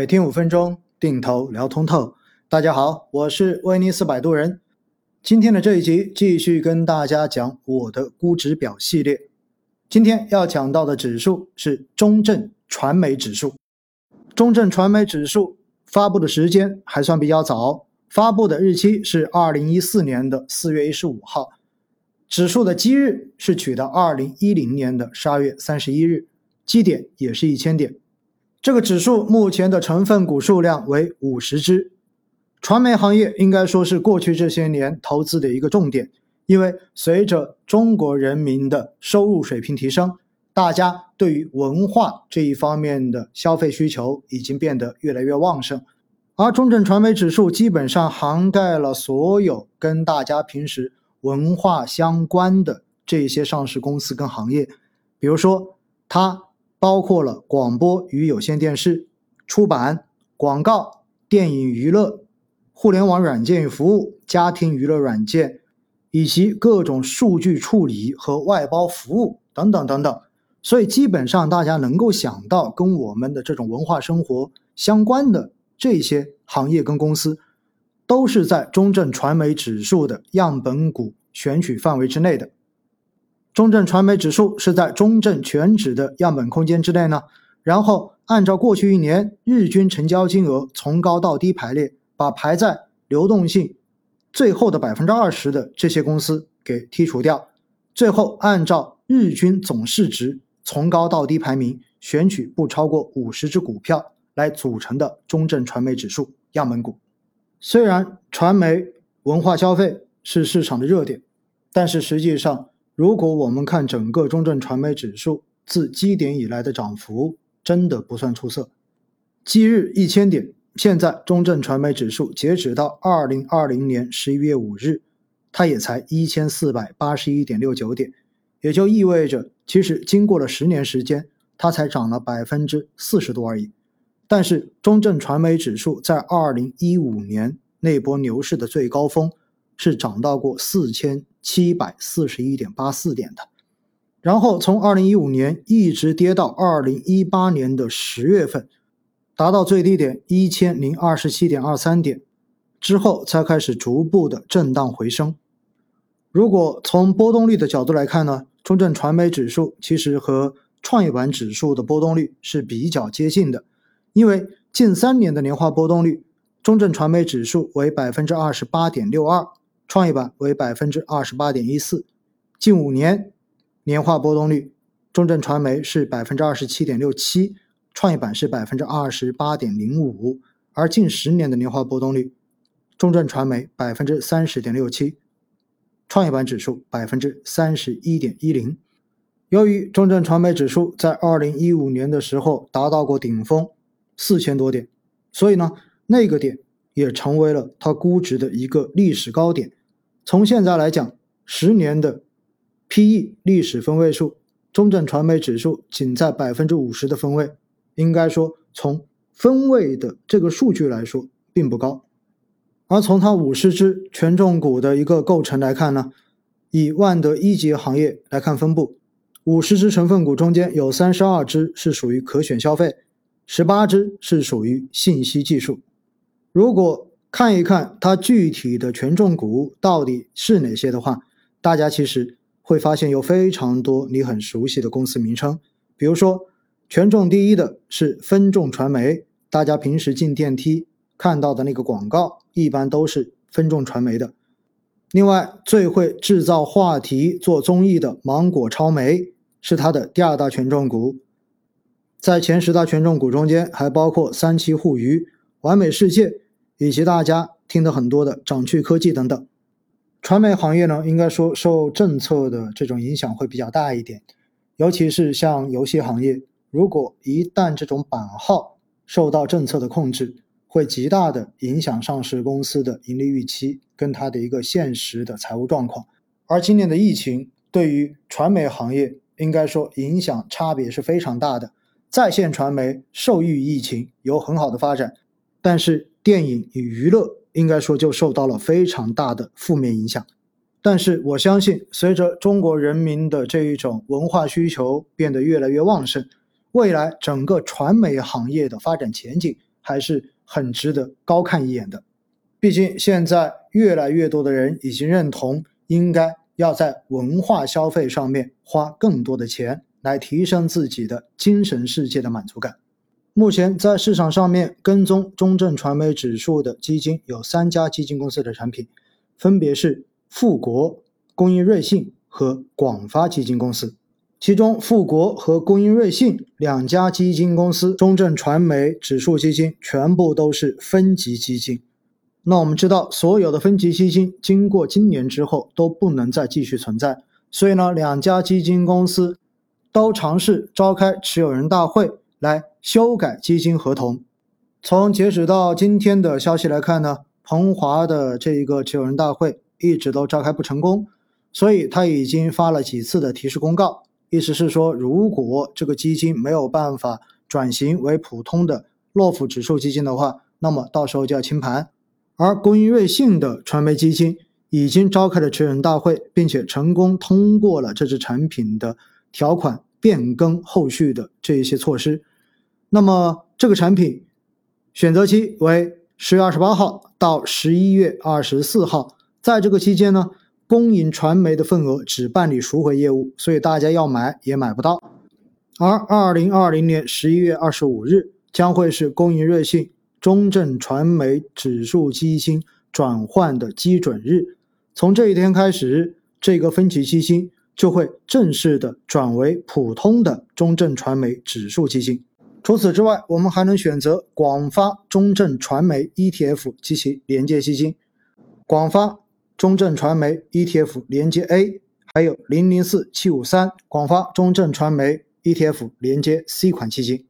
每天五分钟，定投聊通透。大家好，我是威尼斯摆渡人。今天的这一集继续跟大家讲我的估值表系列。今天要讲到的指数是中证传媒指数。中证传媒指数发布的时间还算比较早，发布的日期是二零一四年的四月一十五号。指数的基日是取的二零一零年的十二月三十一日，基点也是一千点。这个指数目前的成分股数量为五十只，传媒行业应该说是过去这些年投资的一个重点，因为随着中国人民的收入水平提升，大家对于文化这一方面的消费需求已经变得越来越旺盛，而中证传媒指数基本上涵盖了所有跟大家平时文化相关的这些上市公司跟行业，比如说它。包括了广播与有线电视、出版、广告、电影娱乐、互联网软件与服务、家庭娱乐软件，以及各种数据处理和外包服务等等等等。所以，基本上大家能够想到跟我们的这种文化生活相关的这些行业跟公司，都是在中证传媒指数的样本股选取范围之内的。中证传媒指数是在中证全指的样本空间之内呢，然后按照过去一年日均成交金额从高到低排列，把排在流动性最后的百分之二十的这些公司给剔除掉，最后按照日均总市值从高到低排名选取不超过五十只股票来组成的中证传媒指数样本股。虽然传媒文化消费是市场的热点，但是实际上。如果我们看整个中证传媒指数自基点以来的涨幅，真的不算出色。基日一千点，现在中证传媒指数截止到二零二零年十一月五日，它也才一千四百八十一点六九点，也就意味着，其实经过了十年时间，它才涨了百分之四十多而已。但是中证传媒指数在二零一五年那波牛市的最高峰。是涨到过四千七百四十一点八四点的，然后从二零一五年一直跌到二零一八年的十月份，达到最低点一千零二十七点二三点，之后才开始逐步的震荡回升。如果从波动率的角度来看呢，中证传媒指数其实和创业板指数的波动率是比较接近的，因为近三年的年化波动率，中证传媒指数为百分之二十八点六二。创业板为百分之二十八点一四，近五年年化波动率，中证传媒是百分之二十七点六七，创业板是百分之二十八点零五，而近十年的年化波动率，中证传媒百分之三十点六七，创业板指数百分之三十一点一零。由于中证传媒指数在二零一五年的时候达到过顶峰四千多点，所以呢，那个点也成为了它估值的一个历史高点。从现在来讲，十年的 P/E 历史分位数，中证传媒指数仅在百分之五十的分位，应该说从分位的这个数据来说并不高。而从它五十只权重股的一个构成来看呢，以万德一级行业来看分布，五十只成分股中间有三十二只是属于可选消费，十八只是属于信息技术。如果看一看它具体的权重股到底是哪些的话，大家其实会发现有非常多你很熟悉的公司名称。比如说，权重第一的是分众传媒，大家平时进电梯看到的那个广告，一般都是分众传媒的。另外，最会制造话题、做综艺的芒果超媒是它的第二大权重股。在前十大权重股中间，还包括三七互娱、完美世界。以及大家听的很多的掌趣科技等等，传媒行业呢，应该说受政策的这种影响会比较大一点，尤其是像游戏行业，如果一旦这种版号受到政策的控制，会极大的影响上市公司的盈利预期跟它的一个现实的财务状况。而今年的疫情对于传媒行业，应该说影响差别是非常大的。在线传媒受益于疫情有很好的发展，但是。电影与娱乐应该说就受到了非常大的负面影响，但是我相信，随着中国人民的这一种文化需求变得越来越旺盛，未来整个传媒行业的发展前景还是很值得高看一眼的。毕竟现在越来越多的人已经认同，应该要在文化消费上面花更多的钱，来提升自己的精神世界的满足感。目前在市场上面跟踪中证传媒指数的基金有三家基金公司的产品，分别是富国、工银瑞信和广发基金公司。其中，富国和工银瑞信两家基金公司中证传媒指数基金全部都是分级基金。那我们知道，所有的分级基金经过今年之后都不能再继续存在，所以呢，两家基金公司都尝试召开持有人大会来修改基金合同。从截止到今天的消息来看呢，鹏华的这一个持有人大会一直都召开不成功，所以他已经发了几次的提示公告。意思是说，如果这个基金没有办法转型为普通的洛夫指数基金的话，那么到时候就要清盘。而工银瑞信的传媒基金已经召开了持有人大会，并且成功通过了这支产品的条款变更后续的这一些措施。那么这个产品选择期为十月二十八号到十一月二十四号，在这个期间呢。公银传媒的份额只办理赎回业务，所以大家要买也买不到。而二零二零年十一月二十五日将会是公银瑞信中证传媒指数基金转换的基准日，从这一天开始，这个分级基金就会正式的转为普通的中证传媒指数基金。除此之外，我们还能选择广发中证传媒 ETF 及其连接基金，广发。中证传媒 ETF 连接 A，还有零零四七五三广发中证传媒 ETF 连接 C 款基金。